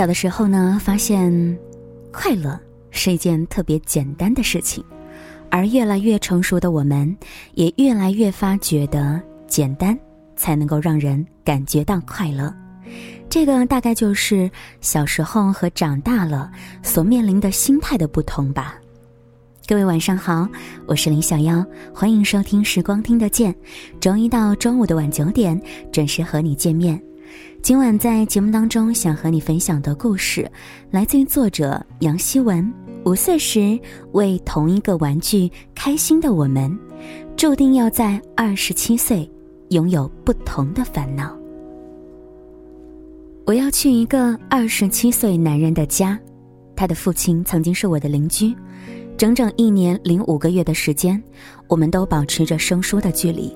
小的时候呢，发现快乐是一件特别简单的事情，而越来越成熟的我们，也越来越发觉得简单才能够让人感觉到快乐。这个大概就是小时候和长大了所面临的心态的不同吧。各位晚上好，我是林小妖，欢迎收听时光听得见，周一到周五的晚九点准时和你见面。今晚在节目当中，想和你分享的故事，来自于作者杨希文。五岁时为同一个玩具开心的我们，注定要在二十七岁拥有不同的烦恼。我要去一个二十七岁男人的家，他的父亲曾经是我的邻居，整整一年零五个月的时间，我们都保持着生疏的距离。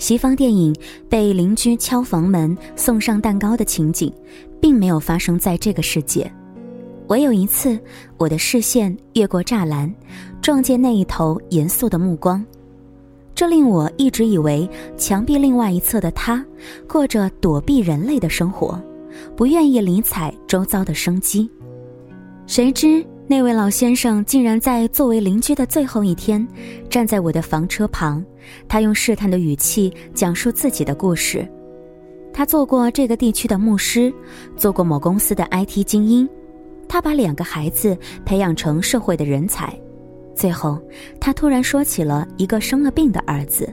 西方电影被邻居敲房门送上蛋糕的情景，并没有发生在这个世界。唯有一次，我的视线越过栅栏，撞见那一头严肃的目光，这令我一直以为墙壁另外一侧的他，过着躲避人类的生活，不愿意理睬周遭的生机。谁知那位老先生竟然在作为邻居的最后一天，站在我的房车旁。他用试探的语气讲述自己的故事。他做过这个地区的牧师，做过某公司的 IT 精英。他把两个孩子培养成社会的人才。最后，他突然说起了一个生了病的儿子，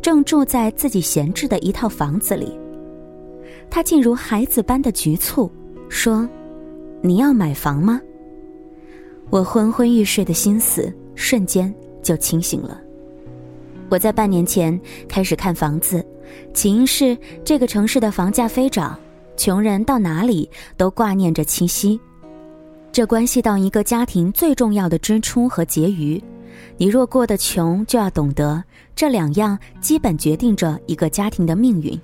正住在自己闲置的一套房子里。他竟如孩子般的局促，说：“你要买房吗？”我昏昏欲睡的心思瞬间就清醒了。我在半年前开始看房子，起因是这个城市的房价飞涨，穷人到哪里都挂念着七夕，这关系到一个家庭最重要的支出和结余。你若过得穷，就要懂得这两样基本决定着一个家庭的命运。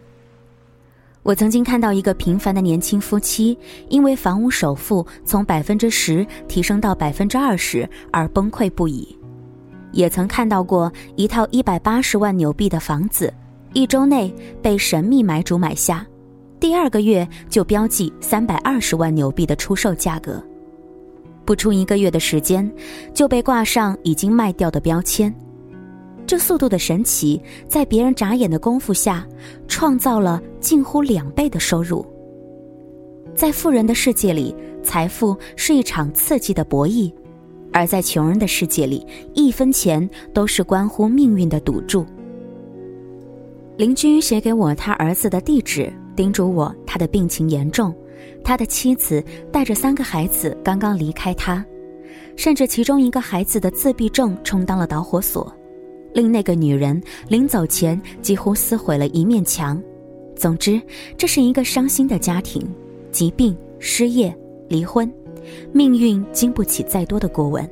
我曾经看到一个平凡的年轻夫妻，因为房屋首付从百分之十提升到百分之二十而崩溃不已。也曾看到过一套一百八十万纽币的房子，一周内被神秘买主买下，第二个月就标记三百二十万纽币的出售价格，不出一个月的时间，就被挂上已经卖掉的标签。这速度的神奇，在别人眨眼的功夫下，创造了近乎两倍的收入。在富人的世界里，财富是一场刺激的博弈。而在穷人的世界里，一分钱都是关乎命运的赌注。邻居写给我他儿子的地址，叮嘱我他的病情严重，他的妻子带着三个孩子刚刚离开他，甚至其中一个孩子的自闭症充当了导火索，令那个女人临走前几乎撕毁了一面墙。总之，这是一个伤心的家庭，疾病、失业、离婚。命运经不起再多的过问。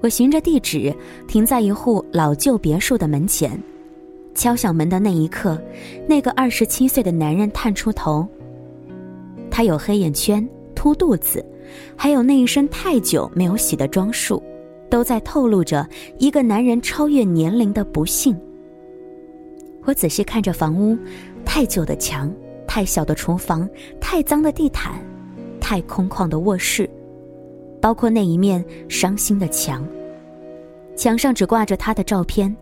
我循着地址停在一户老旧别墅的门前，敲响门的那一刻，那个二十七岁的男人探出头。他有黑眼圈、凸肚子，还有那一身太久没有洗的装束，都在透露着一个男人超越年龄的不幸。我仔细看着房屋，太旧的墙，太小的厨房，太脏的地毯。太空旷的卧室，包括那一面伤心的墙。墙上只挂着他的照片，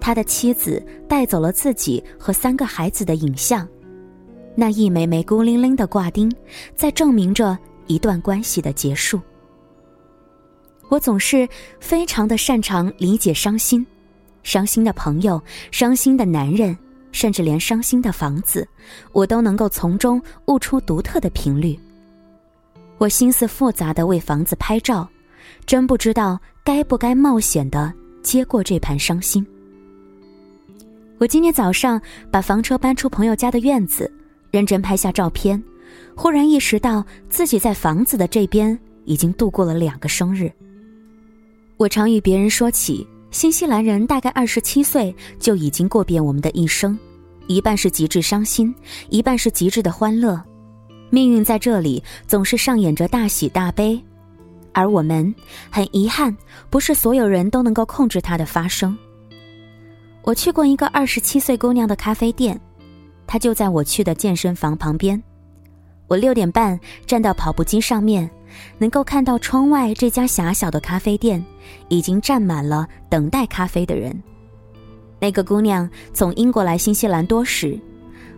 他的妻子带走了自己和三个孩子的影像。那一枚枚孤零零的挂钉，在证明着一段关系的结束。我总是非常的擅长理解伤心，伤心的朋友，伤心的男人，甚至连伤心的房子，我都能够从中悟出独特的频率。我心思复杂的为房子拍照，真不知道该不该冒险的接过这盘伤心。我今天早上把房车搬出朋友家的院子，认真拍下照片，忽然意识到自己在房子的这边已经度过了两个生日。我常与别人说起，新西兰人大概二十七岁就已经过遍我们的一生，一半是极致伤心，一半是极致的欢乐。命运在这里总是上演着大喜大悲，而我们很遗憾，不是所有人都能够控制它的发生。我去过一个二十七岁姑娘的咖啡店，她就在我去的健身房旁边。我六点半站到跑步机上面，能够看到窗外这家狭小的咖啡店已经站满了等待咖啡的人。那个姑娘从英国来新西兰多时，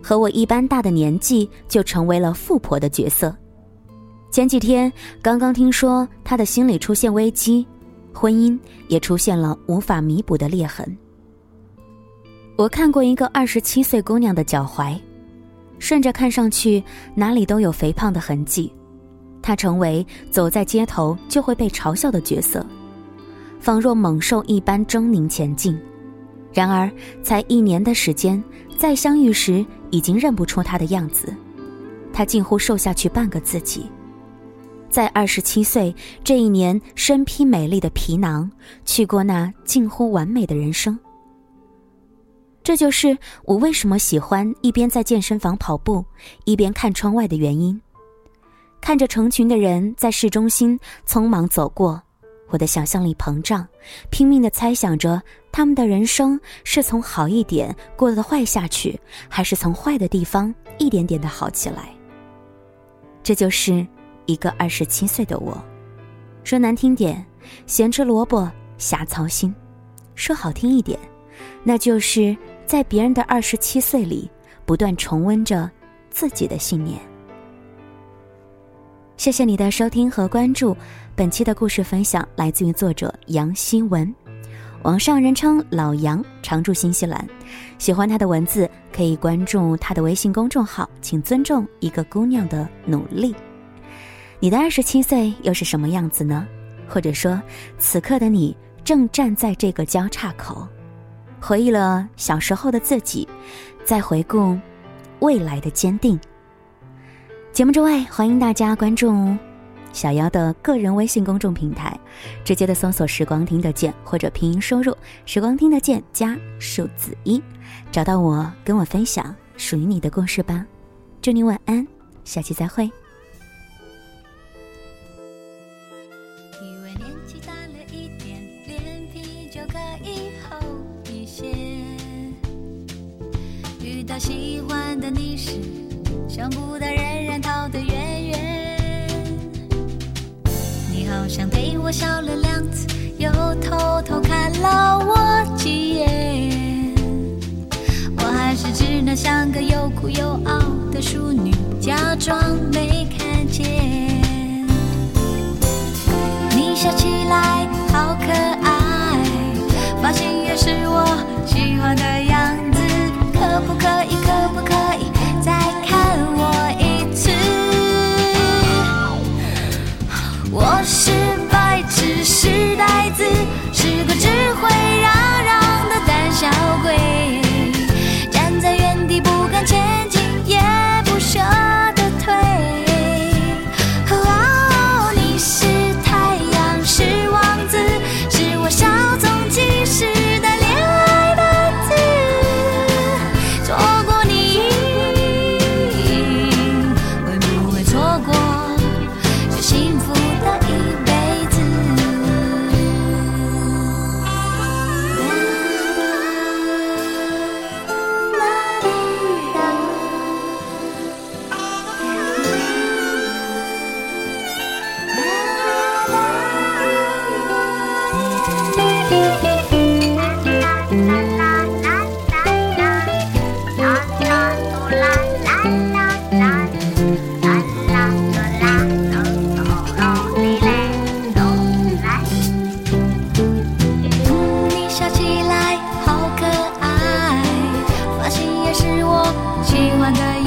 和我一般大的年纪就成为了富婆的角色。前几天刚刚听说她的心理出现危机，婚姻也出现了无法弥补的裂痕。我看过一个二十七岁姑娘的脚踝，顺着看上去哪里都有肥胖的痕迹，她成为走在街头就会被嘲笑的角色，仿若猛兽一般狰狞前进。然而，才一年的时间，再相遇时已经认不出他的样子，他近乎瘦下去半个自己。在二十七岁这一年，身披美丽的皮囊，去过那近乎完美的人生。这就是我为什么喜欢一边在健身房跑步，一边看窗外的原因。看着成群的人在市中心匆忙走过。我的想象力膨胀，拼命的猜想着他们的人生是从好一点过得坏下去，还是从坏的地方一点点的好起来。这就是一个二十七岁的我，说难听点，咸吃萝卜瞎操心；说好听一点，那就是在别人的二十七岁里不断重温着自己的信念。谢谢你的收听和关注。本期的故事分享来自于作者杨希文，网上人称老杨，常驻新西兰。喜欢他的文字，可以关注他的微信公众号。请尊重一个姑娘的努力。你的二十七岁又是什么样子呢？或者说，此刻的你正站在这个交叉口，回忆了小时候的自己，在回顾未来的坚定。节目之外，欢迎大家关注。小妖的个人微信公众平台，直接的搜索“时光听得见”或者拼音输入“时光听得见”加数字一，找到我，跟我分享属于你的故事吧。祝你晚安，下期再会。遇到喜欢的你时，想不到仍然逃得远远。好像对我笑了两次，又偷偷看了我几眼。我还是只能像个又哭又傲的淑女，假装没看见。今晚的